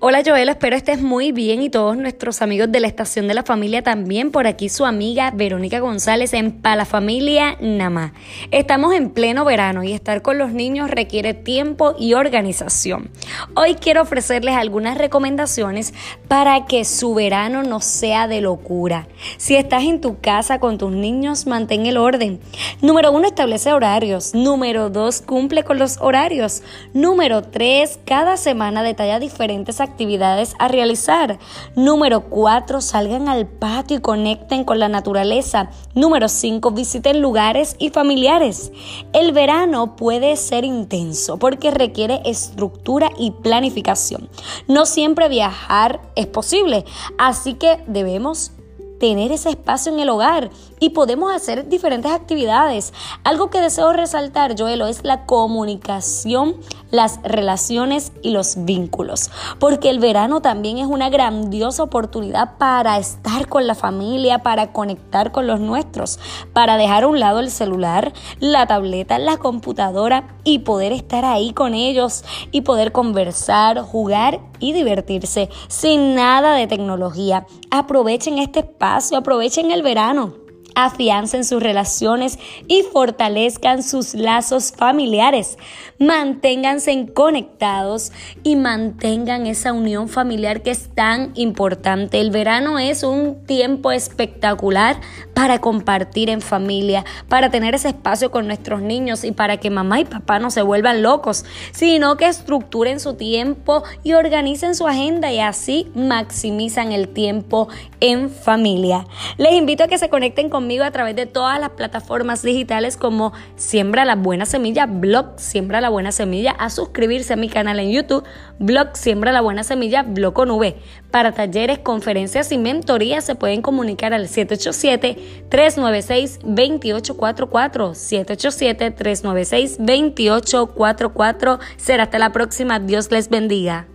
Hola Joel, espero estés muy bien y todos nuestros amigos de la Estación de la Familia también. Por aquí su amiga Verónica González en Pala Familia Namá. Estamos en pleno verano y estar con los niños requiere tiempo y organización. Hoy quiero ofrecerles algunas recomendaciones para que su verano no sea de locura. Si estás en tu casa con tus niños, mantén el orden. Número uno, establece horarios. Número dos, cumple con los horarios. Número tres, cada semana detalla diferentes actividades a realizar. Número 4, salgan al patio y conecten con la naturaleza. Número 5, visiten lugares y familiares. El verano puede ser intenso porque requiere estructura y planificación. No siempre viajar es posible, así que debemos tener ese espacio en el hogar y podemos hacer diferentes actividades. Algo que deseo resaltar, Joelo, es la comunicación, las relaciones y los vínculos, porque el verano también es una grandiosa oportunidad para estar con la familia, para conectar con los nuestros, para dejar a un lado el celular, la tableta, la computadora y poder estar ahí con ellos y poder conversar, jugar y divertirse sin nada de tecnología. Aprovechen este espacio, aprovechen el verano afiancen sus relaciones y fortalezcan sus lazos familiares. Manténganse conectados y mantengan esa unión familiar que es tan importante. El verano es un tiempo espectacular para compartir en familia, para tener ese espacio con nuestros niños y para que mamá y papá no se vuelvan locos, sino que estructuren su tiempo y organicen su agenda y así maximizan el tiempo en familia. Les invito a que se conecten a través de todas las plataformas digitales como Siembra la Buena Semilla, blog Siembra la Buena Semilla, a suscribirse a mi canal en YouTube, blog Siembra la Buena Semilla, blog con V. Para talleres, conferencias y mentorías se pueden comunicar al 787-396-2844. 787-396-2844. Será hasta la próxima. Dios les bendiga.